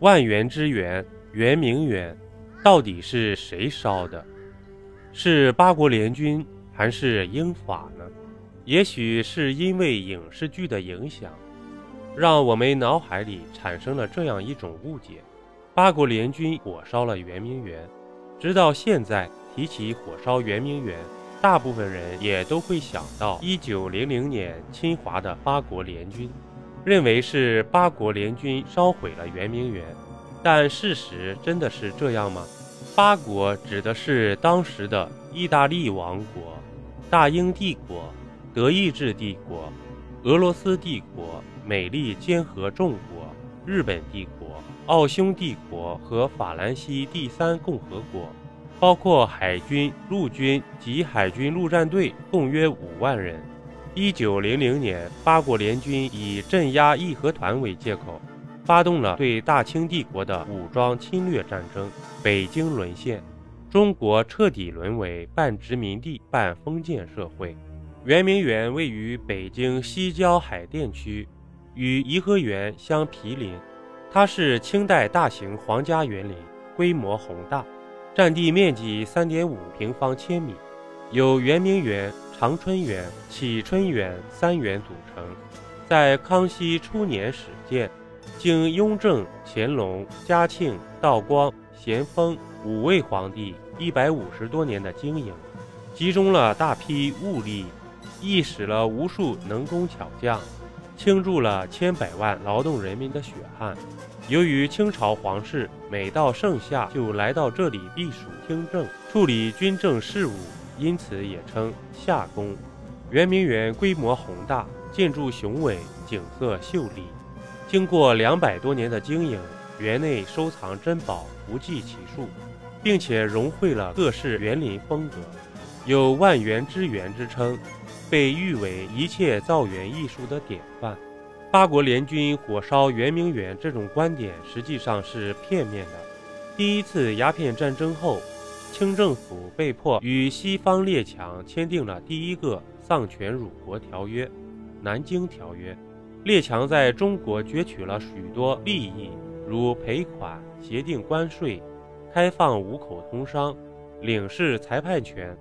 万源之源圆明园到底是谁烧的？是八国联军还是英法呢？也许是因为影视剧的影响，让我们脑海里产生了这样一种误解：八国联军火烧了圆明园。直到现在，提起火烧圆明园，大部分人也都会想到1900年侵华的八国联军，认为是八国联军烧毁了圆明园。但事实真的是这样吗？八国指的是当时的意大利王国、大英帝国。德意志帝国、俄罗斯帝国、美利坚合众国、日本帝国、奥匈帝国和法兰西第三共和国，包括海军、陆军及海军陆战队，共约五万人。一九零零年，八国联军以镇压义和团为借口，发动了对大清帝国的武装侵略战争，北京沦陷，中国彻底沦为半殖民地半封建社会。圆明园位于北京西郊海淀区，与颐和园相毗邻。它是清代大型皇家园林，规模宏大，占地面积三点五平方千米，由圆明园、长春园、启春园三园组成。在康熙初年始建，经雍正、乾隆、嘉庆、道光、咸丰五位皇帝一百五十多年的经营，集中了大批物力。亦使了无数能工巧匠，倾注了千百万劳动人民的血汗。由于清朝皇室每到盛夏就来到这里避暑听政、处理军政事务，因此也称夏宫。圆明园规模宏大，建筑雄伟，景色秀丽。经过两百多年的经营，园内收藏珍宝不计其数，并且融汇了各式园林风格，有“万园之园”之称。被誉为一切造园艺术的典范。八国联军火烧圆明园这种观点实际上是片面的。第一次鸦片战争后，清政府被迫与西方列强签订了第一个丧权辱国条约《南京条约》。列强在中国攫取了许多利益，如赔款、协定关税、开放五口通商、领事裁判权。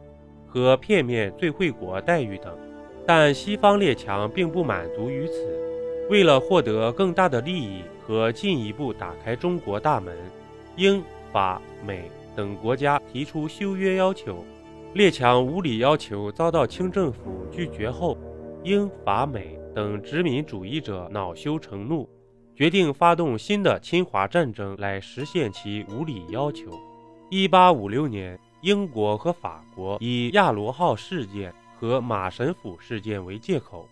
和片面最惠国待遇等，但西方列强并不满足于此。为了获得更大的利益和进一步打开中国大门，英法美等国家提出修约要求。列强无理要求遭到清政府拒绝后，英法美等殖民主义者恼羞成怒，决定发动新的侵华战争来实现其无理要求。一八五六年。英国和法国以亚罗号事件和马神甫事件为借口，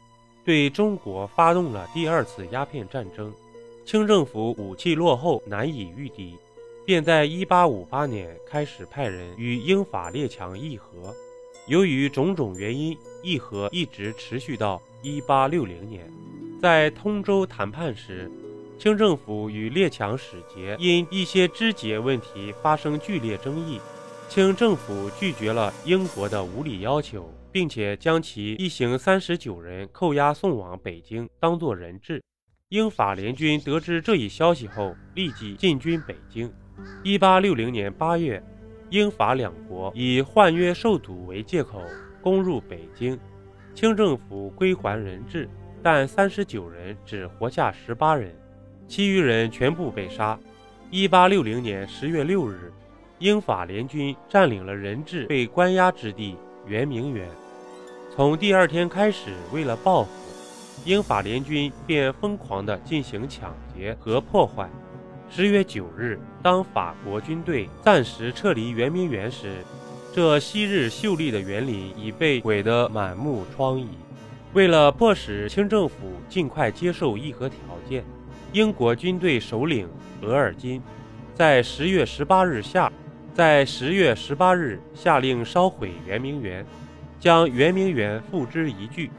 对中国发动了第二次鸦片战争。清政府武器落后，难以御敌，便在1858年开始派人与英法列强议和。由于种种原因，议和一直持续到1860年。在通州谈判时，清政府与列强使节因一些枝节问题发生剧烈争议。清政府拒绝了英国的无理要求，并且将其一行三十九人扣押送往北京，当作人质。英法联军得知这一消息后，立即进军北京。一八六零年八月，英法两国以换约受阻为借口攻入北京，清政府归还人质，但三十九人只活下十八人，其余人全部被杀。一八六零年十月六日。英法联军占领了人质被关押之地圆明园。从第二天开始，为了报复，英法联军便疯狂地进行抢劫和破坏。十月九日，当法国军队暂时撤离圆明园时，这昔日秀丽的园林已被毁得满目疮痍。为了迫使清政府尽快接受议和条件，英国军队首领额尔金在十月十八日下。在十月十八日下令烧毁圆明园，将圆明园付之一炬。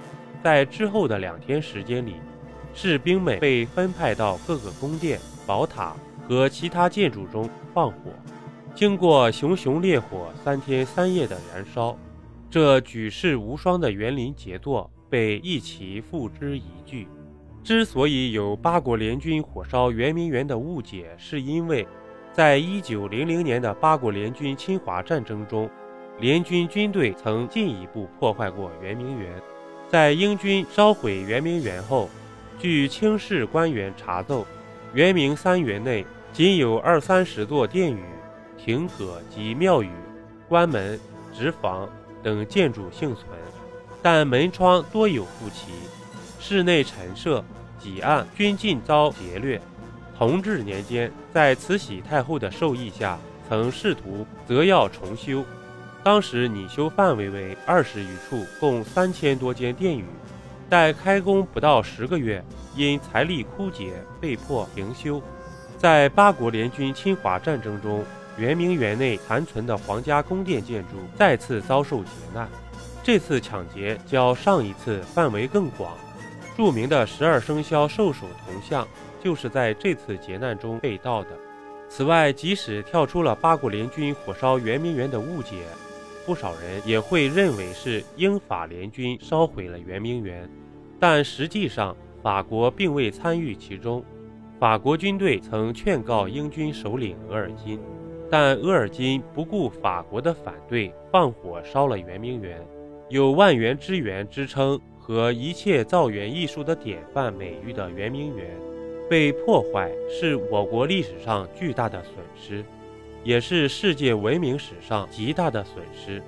在之后的两天时间里，士兵们被分派到各个宫殿、宝塔和其他建筑中放火。经过熊熊烈火三天三夜的燃烧，这举世无双的园林杰作被一齐付之一炬。之所以有八国联军火烧圆明园的误解，是因为，在一九零零年的八国联军侵华战争中，联军军队曾进一步破坏过圆明园。在英军烧毁圆明园后，据清室官员查奏，圆明三园内仅有二三十座殿宇、亭阁及庙宇、关门、直房等建筑幸存，但门窗多有不齐。室内陈设、几案均尽遭劫掠。同治年间，在慈禧太后的授意下，曾试图择要重修。当时拟修范围为二十余处，共三千多间殿宇。待开工不到十个月，因财力枯竭，被迫停修。在八国联军侵华战争中，圆明园内残存的皇家宫殿建筑再次遭受劫难。这次抢劫较上一次范围更广。著名的十二生肖兽首铜像就是在这次劫难中被盗的。此外，即使跳出了八国联军火烧圆明园的误解，不少人也会认为是英法联军烧毁了圆明园，但实际上法国并未参与其中。法国军队曾劝告英军首领额尔金，但额尔金不顾法国的反对，放火烧了圆明园。有万园之园之称。和一切造园艺术的典范美誉的圆明园被破坏，是我国历史上巨大的损失，也是世界文明史上极大的损失。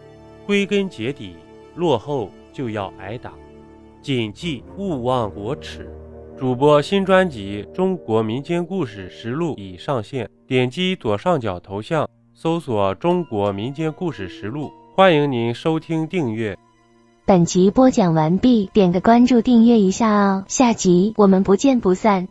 归根结底，落后就要挨打，谨记勿忘国耻。主播新专辑《中国民间故事实录》已上线，点击左上角头像，搜索“中国民间故事实录”，欢迎您收听订阅。本集播讲完毕，点个关注，订阅一下哦，下集我们不见不散。